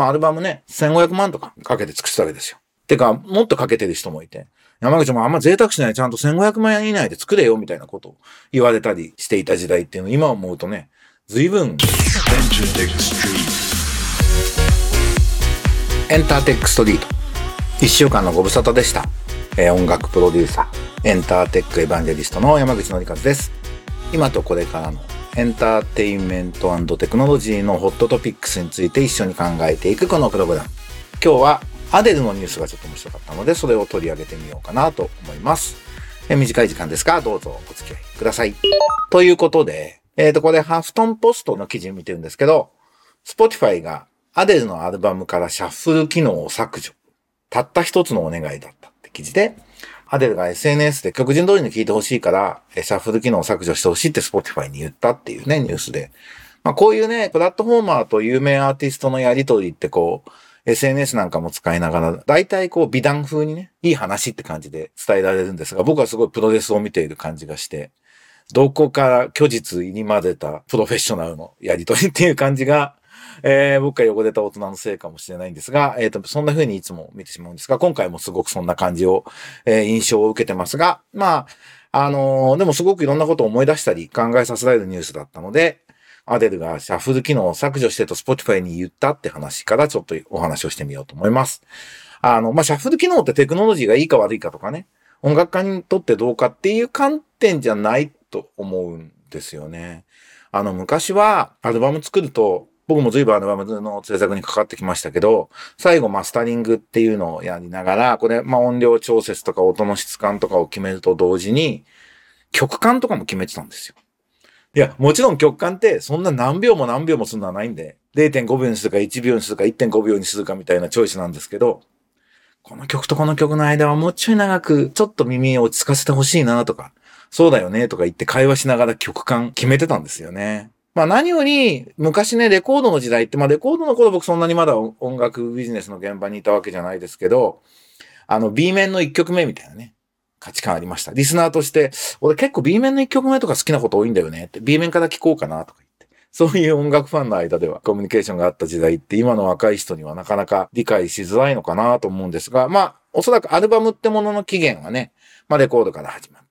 まあアルバムね、1500万とかかけて作ってたわけですよ。てか、もっとかけてる人もいて、山口もあんま贅沢しないちゃんと1500万円以内で作れよみたいなことを言われたりしていた時代っていうのを今思うとね、随分、エンターテックストリート。一週間のご無沙汰でした。えー音楽プロデューサー、エンターテックエヴァンジェリストの山口のりかずです。今とこれからのエンターテインメントテクノロジーのホットトピックスについて一緒に考えていくこのプログラム。今日はアデルのニュースがちょっと面白かったので、それを取り上げてみようかなと思います。え短い時間ですが、どうぞお付き合いください。ということで、えっ、と、これハフトンポストの記事を見てるんですけど、Spotify がアデルのアルバムからシャッフル機能を削除。たった一つのお願いだったって記事で、アデルが SNS で曲順通りに聴いてほしいから、シャッフル機能を削除してほしいって Spotify に言ったっていうね、ニュースで。まあこういうね、プラットフォーマーと有名アーティストのやりとりってこう、SNS なんかも使いながら、大体こう美談風にね、いい話って感じで伝えられるんですが、僕はすごいプロレスを見ている感じがして、どこから虚実入り混ぜたプロフェッショナルのやりとりっていう感じが、えー僕が汚れた大人のせいかもしれないんですが、えっ、と、そんな風にいつも見てしまうんですが、今回もすごくそんな感じを、えー印象を受けてますが、まあ、あのーでもすごくいろんなことを思い出したり考えさせられるニュースだったので、アデルがシャッフル機能を削除してと Spotify に言ったって話からちょっとお話をしてみようと思います。あの、まあ、シャッフル機能ってテクノロジーがいいか悪いかとかね、音楽家にとってどうかっていう観点じゃないと思うんですよね。あの、昔はアルバム作ると、僕も随分アルバムの制作にかかってきましたけど、最後マスタリングっていうのをやりながら、これ、まあ、音量調節とか音の質感とかを決めると同時に、曲感とかも決めてたんですよ。いや、もちろん曲感ってそんな何秒も何秒もするのはないんで、0.5秒にするか1秒にするか1.5秒にするかみたいなチョイスなんですけど、この曲とこの曲の間はもうちょい長く、ちょっと耳を落ち着かせてほしいなとか、そうだよねとか言って会話しながら曲感決めてたんですよね。まあ何より、昔ね、レコードの時代って、まあレコードの頃僕そんなにまだ音楽ビジネスの現場にいたわけじゃないですけど、あの B 面の1曲目みたいなね、価値観ありました。リスナーとして、俺結構 B 面の1曲目とか好きなこと多いんだよねって、B 面から聴こうかなとか言って。そういう音楽ファンの間ではコミュニケーションがあった時代って今の若い人にはなかなか理解しづらいのかなと思うんですが、まあ、おそらくアルバムってものの起源はね、まあレコードから始まって、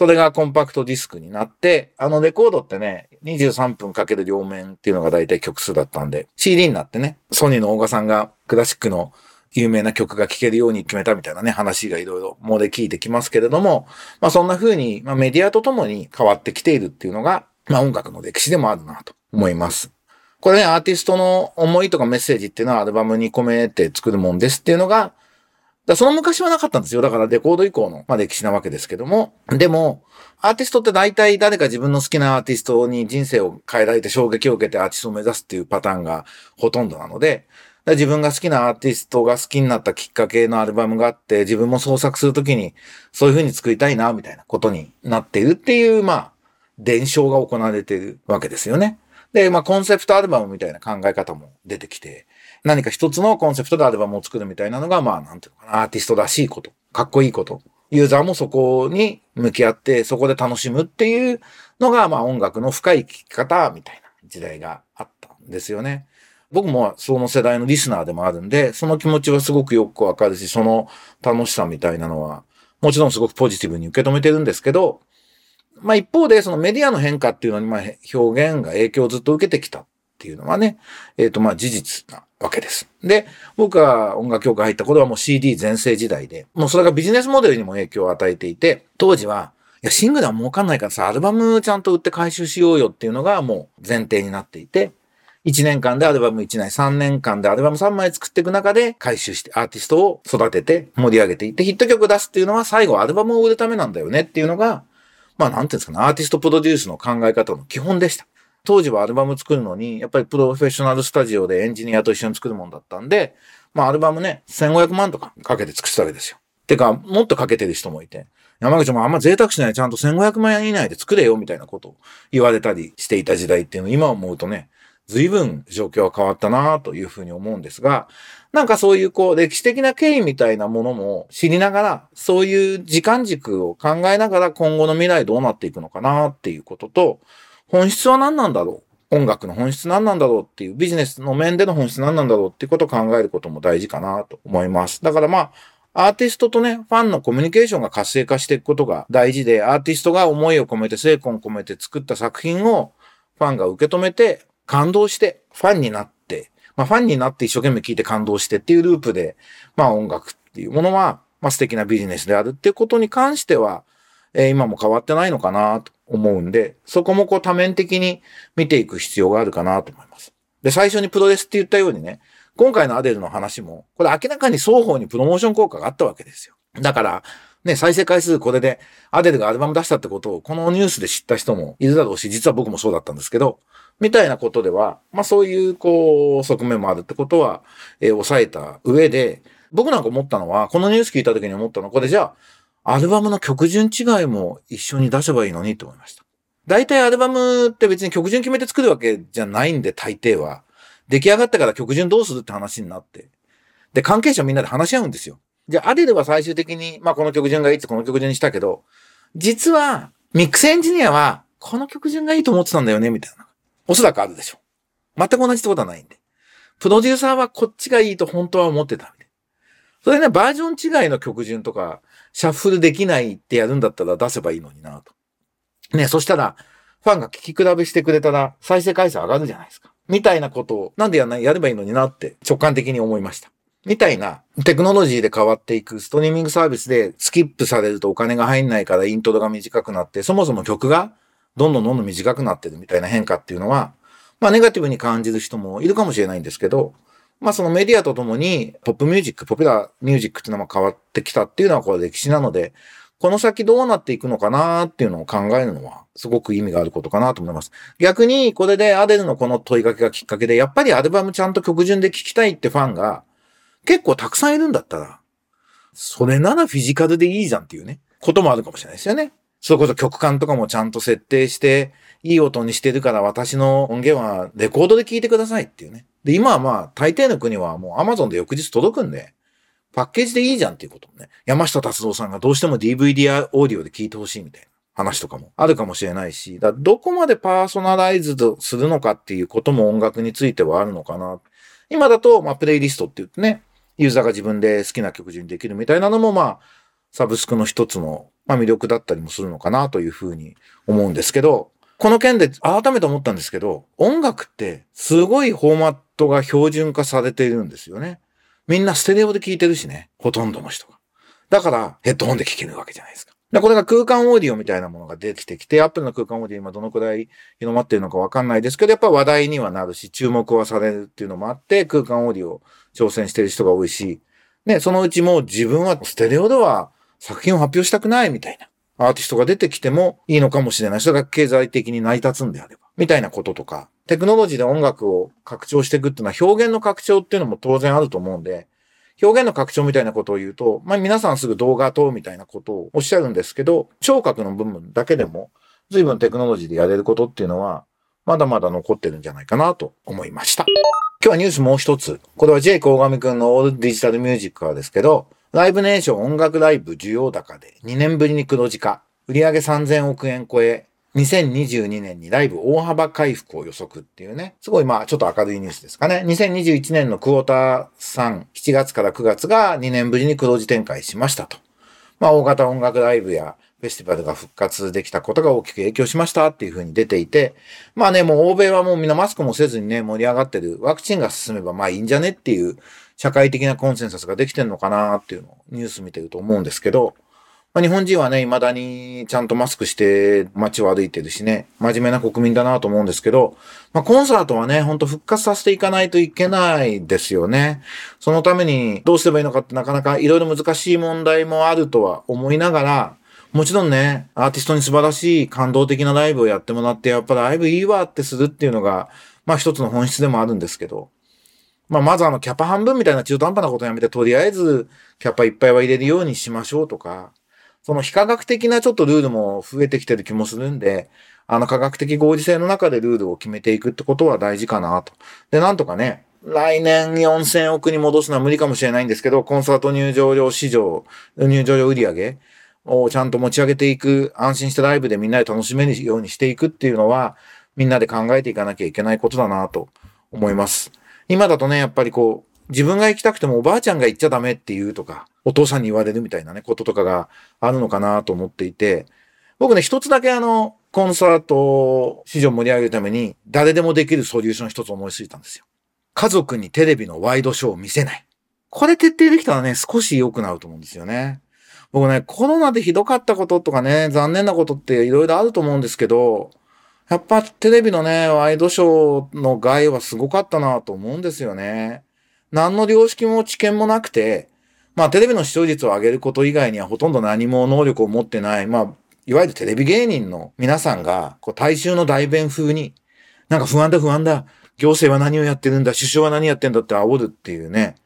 それがコンパクトディスクになって、あのレコードってね、23分かける両面っていうのが大体曲数だったんで、CD になってね、ソニーの大賀さんがクラシックの有名な曲が聴けるように決めたみたいなね、話がいろいろもうで聞いてきますけれども、まあそんな風に、まあメディアとともに変わってきているっていうのが、まあ音楽の歴史でもあるなと思います。これね、アーティストの思いとかメッセージっていうのはアルバムに込めて作るもんですっていうのが、だその昔はなかったんですよ。だからレコード以降の、まあ、歴史なわけですけども。でも、アーティストって大体誰か自分の好きなアーティストに人生を変えられて衝撃を受けてアーティストを目指すっていうパターンがほとんどなので、自分が好きなアーティストが好きになったきっかけのアルバムがあって、自分も創作するときにそういう風に作りたいな、みたいなことになっているっていう、まあ、伝承が行われているわけですよね。で、まあ、コンセプトアルバムみたいな考え方も出てきて、何か一つのコンセプトでアルバムを作るみたいなのが、まあ、なんていうかな、アーティストらしいこと、かっこいいこと、ユーザーもそこに向き合って、そこで楽しむっていうのが、まあ、音楽の深い聴き方みたいな時代があったんですよね。僕もその世代のリスナーでもあるんで、その気持ちはすごくよくわかるし、その楽しさみたいなのは、もちろんすごくポジティブに受け止めてるんですけど、まあ一方でそのメディアの変化っていうのにまあ表現が影響をずっと受けてきたっっていうのはね、えっ、とまあ事実なわけです。で、僕が音楽協会入った頃はもう CD 全盛時代で、もうそれがビジネスモデルにも影響を与えていて、当時は、いや、シングルは儲かんないからさ、アルバムちゃんと売って回収しようよっていうのがもう前提になっていて、1年間でアルバム1枚、3年間でアルバム3枚作っていく中で回収してアーティストを育てて盛り上げていってヒット曲出すっていうのは最後アルバムを売るためなんだよねっていうのが、まあなんていうんですかね、アーティストプロデュースの考え方の基本でした。当時はアルバム作るのに、やっぱりプロフェッショナルスタジオでエンジニアと一緒に作るもんだったんで、まあアルバムね、1500万とかかけて作ってたわけですよ。てか、もっとかけてる人もいて、山口もあんま贅沢しないちゃんと1500万円以内で作れよみたいなことを言われたりしていた時代っていうのを今思うとね、随分状況は変わったなというふうに思うんですが、なんかそういうこう歴史的な経緯みたいなものも知りながら、そういう時間軸を考えながら今後の未来どうなっていくのかなっていうことと、本質は何なんだろう？音楽の本質何なんだろうっていう、ビジネスの面での本質何なんだろうっていうことを考えることも大事かなと思います。だからまあ、アーティストとね、ファンのコミュニケーションが活性化していくことが大事で、アーティストが思いを込めて、精魂を込めて作った作品をファンが受け止めて、感動して、ファンになって、まあファンになって一生懸命聴いて感動してっていうループで、まあ音楽っていうものは、まあ素敵なビジネスであるっていうことに関しては、えー、今も変わってないのかなと思うんで、そこもこう多面的に見ていく必要があるかなと思います。で、最初にプロレスって言ったようにね、今回のアデルの話も、これ明らかに双方にプロモーション効果があったわけですよ。だから、ね、再生回数これで、アデルがアルバム出したってことを、このニュースで知った人もいるだろうし、実は僕もそうだったんですけど、みたいなことでは、まあそういう、こう、側面もあるってことは、えー、抑えた上で、僕なんか思ったのは、このニュース聞いた時に思ったのは、これじゃあ、アルバムの曲順違いも一緒に出せばいいのにって思いました。大体アルバムって別に曲順決めて作るわけじゃないんで、大抵は。出来上がったから曲順どうするって話になって。で、関係者みんなで話し合うんですよ。じゃあ、アデルは最終的に、まあこの曲順がいいってこの曲順にしたけど、実は、ミックスエンジニアは、この曲順がいいと思ってたんだよね、みたいな。おそらくあるでしょ。全く同じってことはないんで。プロデューサーはこっちがいいと本当は思ってた。それね、バージョン違いの曲順とか、シャッフルできないってやるんだったら出せばいいのになと。ね、そしたら、ファンが聞き比べしてくれたら、再生回数上がるじゃないですか。みたいなことを、なんでやない、やればいいのになって直感的に思いました。みたいなテクノロジーで変わっていくストリーミングサービスでスキップされるとお金が入んないからイントロが短くなって、そもそも曲がどんどんどんどん短くなってるみたいな変化っていうのは、まあネガティブに感じる人もいるかもしれないんですけど、まあそのメディアとともにポップミュージック、ポピュラーミュージックっていうのも変わってきたっていうのはこれ歴史なので、この先どうなっていくのかなっていうのを考えるのはすごく意味があることかなと思います。逆にこれでアデルのこの問いかけがきっかけで、やっぱりアルバムちゃんと曲順で聴きたいってファンが結構たくさんいるんだったら、それならフィジカルでいいじゃんっていうね、こともあるかもしれないですよね。それこそ曲感とかもちゃんと設定して、いい音にしてるから私の音源はレコードで聴いてくださいっていうね。で、今はまあ、大抵の国はもう Amazon で翌日届くんで、パッケージでいいじゃんっていうこともね。山下達郎さんがどうしても DVD やオーディオで聴いてほしいみたいな話とかもあるかもしれないし、だどこまでパーソナライズするのかっていうことも音楽についてはあるのかな。今だと、まあ、プレイリストって言ってね、ユーザーが自分で好きな曲順にできるみたいなのも、まあ、サブスクの一つの、まあ、魅力だったりもするのかなというふうに思うんですけど、この件で改めて思ったんですけど、音楽ってすごいフォーマットが標準化されているんですよね。みんなステレオで聴いてるしね。ほとんどの人が。だからヘッドホンで聴けるわけじゃないですか。で、これが空間オーディオみたいなものが出てきて、アップルの空間オーディオ今どのくらい広まっているのかわかんないですけど、やっぱ話題にはなるし、注目はされるっていうのもあって、空間オーディオ挑戦してる人が多いし、ね、そのうちも自分はステレオでは作品を発表したくないみたいなアーティストが出てきてもいいのかもしれない。それが経済的に成り立つんであれば。みたいなこととか、テクノロジーで音楽を拡張していくっていうのは表現の拡張っていうのも当然あると思うんで、表現の拡張みたいなことを言うと、まあ皆さんすぐ動画等みたいなことをおっしゃるんですけど、聴覚の部分だけでも随分テクノロジーでやれることっていうのは、まだまだ残ってるんじゃないかなと思いました。今日はニュースもう一つ。これは J コーガミくんのオールデジタルミュージックからですけど、ライブネーション音楽ライブ需要高で2年ぶりに黒字化。売上3000億円超え、2022年にライブ大幅回復を予測っていうね、すごいまあちょっと明るいニュースですかね。2021年のクォーター3、7月から9月が2年ぶりに黒字展開しましたと。まあ大型音楽ライブやフェスティバルが復活できたことが大きく影響しましたっていうふうに出ていて、まあね、もう欧米はもうみんなマスクもせずにね、盛り上がってる。ワクチンが進めばまあいいんじゃねっていう社会的なコンセンサスができてんのかなっていうのをニュース見てると思うんですけど、まあ、日本人はね、未だにちゃんとマスクして街を歩いてるしね、真面目な国民だなと思うんですけど、まあ、コンサートはね、ほんと復活させていかないといけないですよね。そのためにどうすればいいのかってなかなかいろいろ難しい問題もあるとは思いながら、もちろんね、アーティストに素晴らしい感動的なライブをやってもらって、やっぱライブいいわってするっていうのが、まあ一つの本質でもあるんですけど、まあまずあのキャパ半分みたいな中途半端なことやめて、とりあえずキャパいっぱいは入れるようにしましょうとか、その非科学的なちょっとルールも増えてきてる気もするんで、あの科学的合理性の中でルールを決めていくってことは大事かなと。で、なんとかね、来年4000億に戻すのは無理かもしれないんですけど、コンサート入場料市場、入場料売上げをちゃんと持ち上げていく、安心してライブでみんなで楽しめるようにしていくっていうのは、みんなで考えていかなきゃいけないことだなと思います。今だとね、やっぱりこう、自分が行きたくてもおばあちゃんが行っちゃダメっていうとか、お父さんに言われるみたいなね、こととかがあるのかなと思っていて、僕ね、一つだけあの、コンサート市場盛り上げるために、誰でもできるソリューション一つ思いついたんですよ。家族にテレビのワイドショーを見せない。これ徹底できたらね、少し良くなると思うんですよね。僕ね、コロナでひどかったこととかね、残念なことっていろいろあると思うんですけど、やっぱテレビのね、ワイドショーの害はすごかったなと思うんですよね。何の良識も知見もなくて、まあテレビの視聴率を上げること以外にはほとんど何も能力を持ってない、まあ、いわゆるテレビ芸人の皆さんが、こう大衆の代弁風に、なんか不安だ不安だ、行政は何をやってるんだ、首相は何やってんだって煽るっていうね。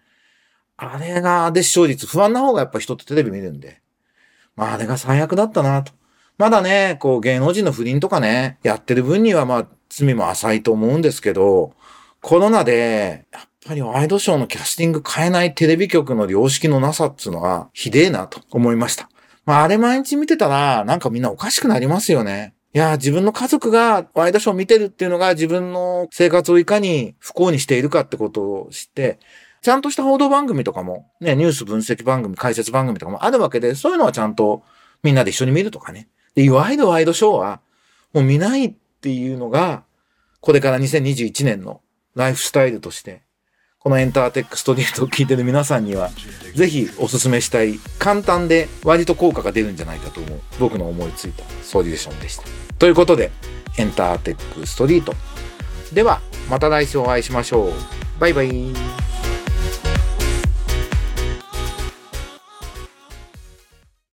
あれが、で視聴率、不安な方がやっぱ人ってテレビ見るんで。まああれが最悪だったなと。まだね、こう芸能人の不倫とかね、やってる分にはまあ罪も浅いと思うんですけど、コロナで、やっぱりワイドショーのキャスティング変えないテレビ局の良識のなさっつうのはひでえなと思いました。まああれ毎日見てたら、なんかみんなおかしくなりますよね。いや、自分の家族がワイドショー見てるっていうのが自分の生活をいかに不幸にしているかってことを知って、ちゃんとした報道番組とかも、ね、ニュース分析番組、解説番組とかもあるわけで、そういうのはちゃんとみんなで一緒に見るとかね。で、いわゆるワイドショーは、もう見ないっていうのが、これから2021年のライフスタイルとして、このエンターテックストリートを聞いてる皆さんには、ぜひお勧めしたい、簡単で割と効果が出るんじゃないかと思う、僕の思いついたソリューションでした。ということで、エンターテックストリート。では、また来週お会いしましょう。バイバイ。